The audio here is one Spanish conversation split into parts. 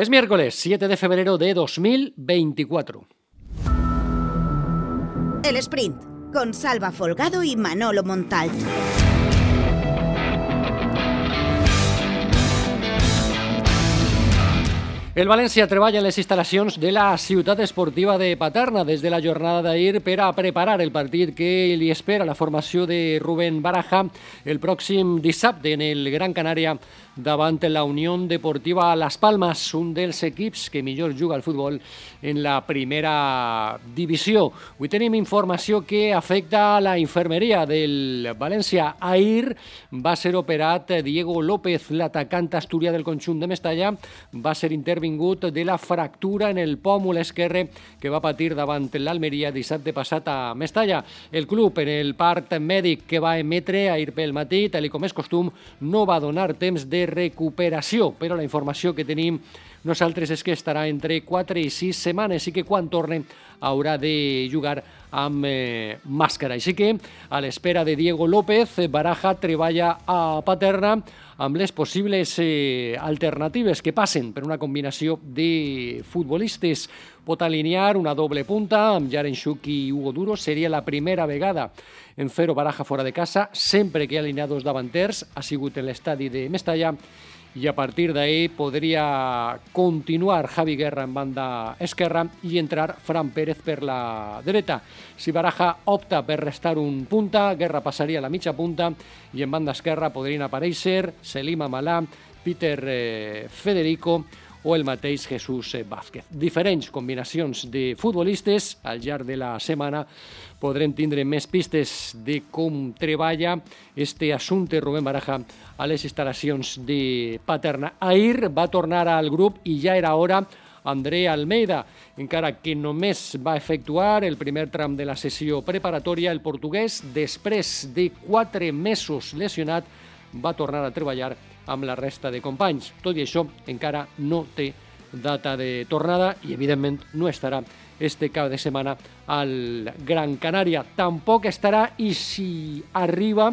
Es miércoles 7 de febrero de 2024. El sprint con Salva Folgado y Manolo Montalt. El València treballa en les instal·lacions de la ciutat esportiva de Paterna des de la jornada d'ahir per a preparar el partit que li espera la formació de Rubén Baraja el pròxim dissabte en el Gran Canària davant la Unió Deportiva Las Palmas, un dels equips que millor juga al futbol en la primera divisió. Avui tenim informació que afecta a la infermeria del València. Ahir va ser operat Diego López, l'atacant asturià del conjunt de Mestalla, va ser intervingut de la fractura en el pòmul esquerre que va patir davant l'Almeria dissabte passat a Mestalla. El club, en el part mèdic que va emetre ahir pel matí, tal com és costum, no va donar temps de recuperació, però la informació que tenim nosaltres és que estarà entre 4 i 6 setmanes i que quan torne haurà de jugar amb eh, màscara. Així que, a l'espera de Diego López, Baraja treballa a Paterna amb les possibles eh, alternatives que passen per una combinació de futbolistes. Pot alinear una doble punta amb Jaren Schuch i Hugo Duro. Seria la primera vegada en fer-ho Baraja fora de casa, sempre que ha alineat dos davanters, ha sigut en l'estadi de Mestalla, i a partir d'ahí podria continuar Javi Guerra en banda esquerra i entrar Fran Pérez per la dreta. Si Baraja opta per restar un punta, Guerra passaria a la mitja punta i en banda esquerra podrien aparèixer Selim Amalà, Peter eh, Federico o el mateix Jesús Vázquez. Diferents combinacions de futbolistes al llarg de la setmana podrem tindre més pistes de com treballa este assumpte Rubén Baraja a les instal·lacions de Paterna. Ahir va tornar al grup i ja era hora André Almeida, encara que només va efectuar el primer tram de la sessió preparatòria, el portuguès, després de quatre mesos lesionat, va tornar a treballar amb la resta de companys. Tot i això, encara no té data de tornada i, evidentment, no estarà este cap de setmana al Gran Canària. Tampoc estarà, i si arriba,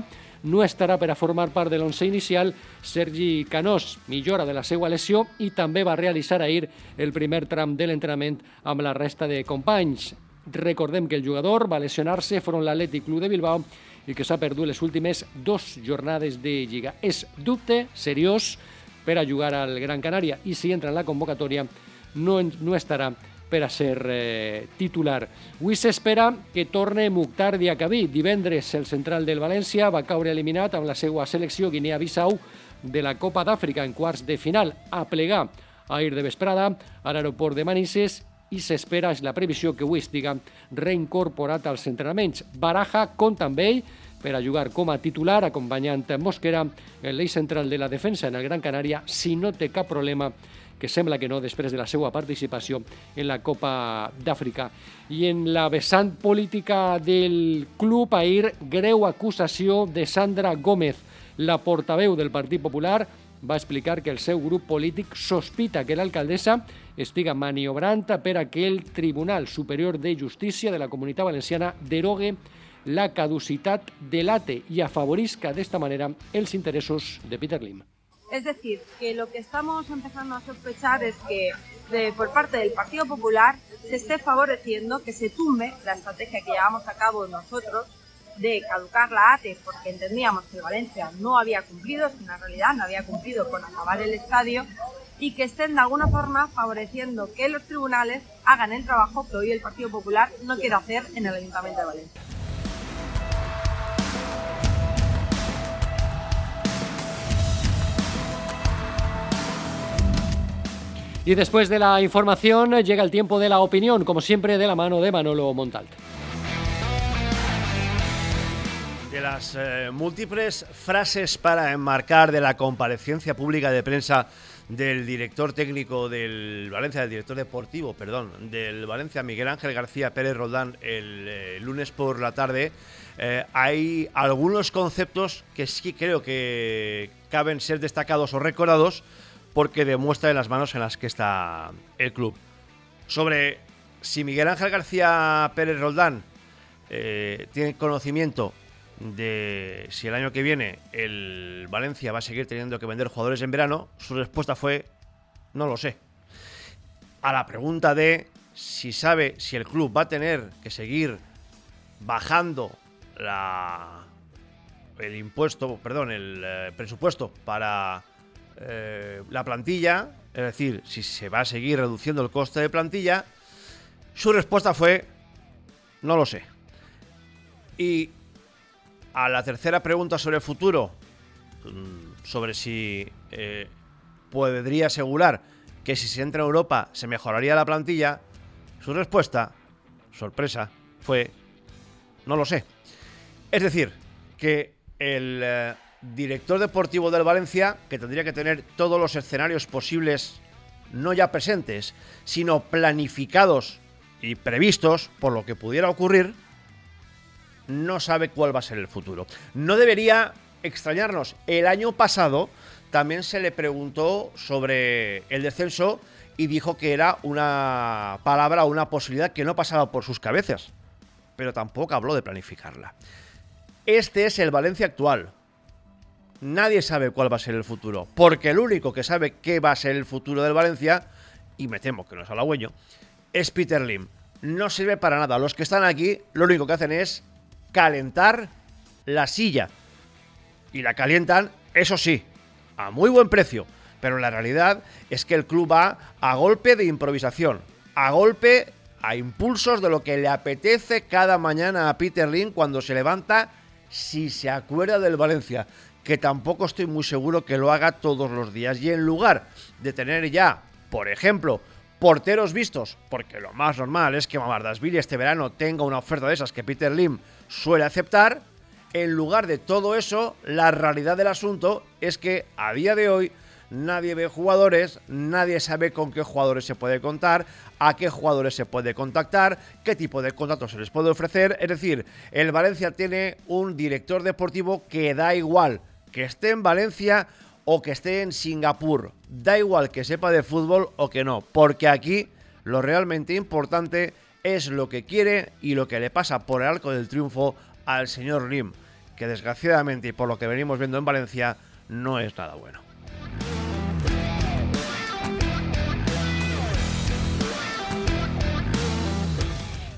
no estarà per a formar part de l'once inicial Sergi Canós, millora de la seva lesió i també va realitzar ahir el primer tram de l'entrenament amb la resta de companys. Recordem que el jugador va lesionar-se front l'Atlètic Club de Bilbao i que s'ha perdut les últimes dos jornades de Lliga. És dubte seriós per a jugar al Gran Canària i si entra en la convocatòria no, no estarà per a ser eh, titular. Avui s'espera que torne Mukhtar Diacabí. Divendres el central del València va caure eliminat amb la seva selecció Guinea-Bissau de la Copa d'Àfrica en quarts de final a plegar ahir de vesprada a l'aeroport de Manises i s'espera, és la previsió, que avui estiga reincorporat als entrenaments. Baraja compta amb ell per a jugar com a titular, acompanyant Mosquera l'eix central de la defensa en el Gran Canària, si no té cap problema que sembla que no, després de la seva participació en la Copa d'Àfrica. I en la vessant política del club, ahir, greu acusació de Sandra Gómez, la portaveu del Partit Popular, va explicar que el seu grup polític sospita que l'alcaldessa estiga maniobrant per a que el Tribunal Superior de Justícia de la Comunitat Valenciana derogue la caducitat de l'ATE i afavorisca d'esta manera els interessos de Peter Lim. Es decir, que lo que estamos empezando a sospechar es que de, por parte del Partido Popular se esté favoreciendo que se tumbe la estrategia que llevamos a cabo nosotros de caducar la ATE porque entendíamos que Valencia no había cumplido, es una realidad, no había cumplido con acabar el estadio y que estén de alguna forma favoreciendo que los tribunales hagan el trabajo que hoy el Partido Popular no quiere hacer en el Ayuntamiento de Valencia. Y después de la información llega el tiempo de la opinión, como siempre de la mano de Manolo Montalt. Las eh, múltiples frases para enmarcar de la comparecencia pública de prensa del director técnico del Valencia, del director deportivo, perdón, del Valencia, Miguel Ángel García Pérez Roldán, el eh, lunes por la tarde, eh, hay algunos conceptos que sí creo que caben ser destacados o recordados porque demuestra de las manos en las que está el club. Sobre si Miguel Ángel García Pérez Roldán tiene conocimiento de si el año que viene el Valencia va a seguir teniendo que vender jugadores en verano, su respuesta fue no lo sé. a la pregunta de si sabe si el club va a tener que seguir bajando la, el impuesto, perdón, el eh, presupuesto para eh, la plantilla, es decir, si se va a seguir reduciendo el coste de plantilla, su respuesta fue, no lo sé. Y a la tercera pregunta sobre el futuro, mm, sobre si eh, podría asegurar que si se entra en Europa se mejoraría la plantilla, su respuesta, sorpresa, fue, no lo sé. Es decir, que el eh, director deportivo del Valencia, que tendría que tener todos los escenarios posibles, no ya presentes, sino planificados y previstos por lo que pudiera ocurrir, no sabe cuál va a ser el futuro. No debería extrañarnos. El año pasado también se le preguntó sobre el descenso y dijo que era una palabra una posibilidad que no pasaba por sus cabezas, pero tampoco habló de planificarla. Este es el Valencia actual. Nadie sabe cuál va a ser el futuro, porque el único que sabe qué va a ser el futuro del Valencia, y me temo que no es halagüeño, es Peter Lim. No sirve para nada. Los que están aquí lo único que hacen es calentar la silla. Y la calientan, eso sí, a muy buen precio. Pero la realidad es que el club va a golpe de improvisación, a golpe, a impulsos de lo que le apetece cada mañana a Peter Lim cuando se levanta si se acuerda del Valencia, que tampoco estoy muy seguro que lo haga todos los días. Y en lugar de tener ya, por ejemplo, porteros vistos, porque lo más normal es que Mamardasvili este verano tenga una oferta de esas que Peter Lim suele aceptar, en lugar de todo eso, la realidad del asunto es que a día de hoy nadie ve jugadores, nadie sabe con qué jugadores se puede contar, a qué jugadores se puede contactar, qué tipo de contratos se les puede ofrecer. Es decir, el Valencia tiene un director deportivo que da igual que esté en Valencia o que esté en Singapur. Da igual que sepa de fútbol o que no, porque aquí lo realmente importante es lo que quiere y lo que le pasa por el arco del triunfo al señor Rim, que desgraciadamente y por lo que venimos viendo en Valencia no es nada bueno.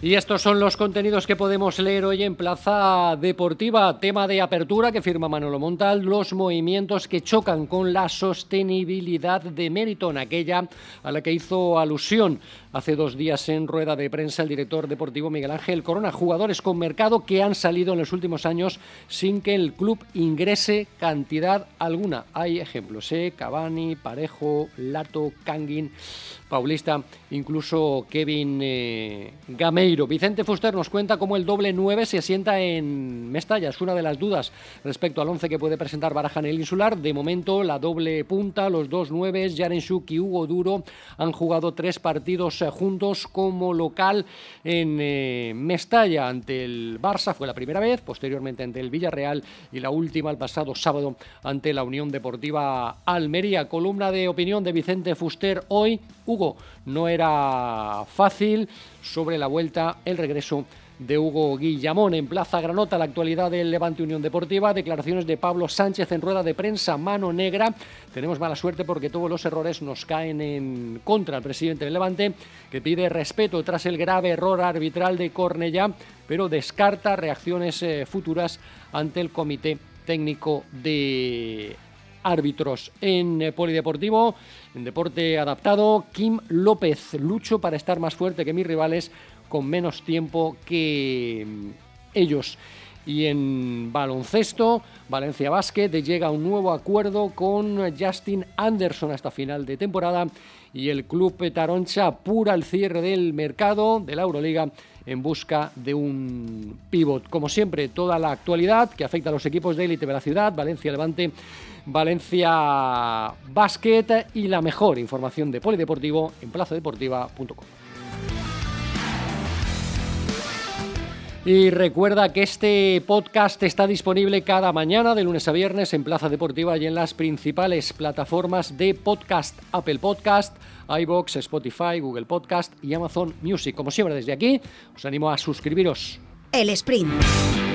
Y estos son los contenidos que podemos leer hoy en Plaza Deportiva. Tema de apertura que firma Manolo Montal, los movimientos que chocan con la sostenibilidad de Meriton, aquella a la que hizo alusión hace dos días en rueda de prensa el director deportivo Miguel Ángel Corona. Jugadores con mercado que han salido en los últimos años sin que el club ingrese cantidad alguna. Hay ejemplos, ¿eh? Cavani, Parejo, Lato, Kangin. Paulista, incluso Kevin eh, Vicente Fuster nos cuenta cómo el doble 9 se asienta en Mestalla. Es una de las dudas respecto al 11 que puede presentar Baraja en el insular. De momento, la doble punta, los dos 9, Jaren y Hugo Duro, han jugado tres partidos eh, juntos como local en eh, Mestalla ante el Barça. Fue la primera vez, posteriormente ante el Villarreal y la última el pasado sábado ante la Unión Deportiva Almería. Columna de opinión de Vicente Fuster hoy. Hugo no era fácil. Sobre la vuelta, el regreso de Hugo Guillamón. En Plaza Granota, la actualidad del Levante Unión Deportiva, declaraciones de Pablo Sánchez en rueda de prensa, mano negra. Tenemos mala suerte porque todos los errores nos caen en contra del presidente del Levante, que pide respeto tras el grave error arbitral de Cornellá, pero descarta reacciones eh, futuras ante el comité técnico de árbitros. En eh, Polideportivo, en deporte adaptado, Kim López, lucho para estar más fuerte que mis rivales con menos tiempo que ellos. Y en baloncesto, Valencia Basket llega a un nuevo acuerdo con Justin Anderson hasta final de temporada y el club Taroncha apura el cierre del mercado de la Euroliga en busca de un pivot. Como siempre, toda la actualidad que afecta a los equipos de élite de la ciudad, Valencia Levante, Valencia Basket y la mejor información de polideportivo en plazadeportiva.com. Y recuerda que este podcast está disponible cada mañana de lunes a viernes en Plaza Deportiva y en las principales plataformas de podcast, Apple Podcast, iBox, Spotify, Google Podcast y Amazon Music. Como siempre desde aquí, os animo a suscribiros. El sprint.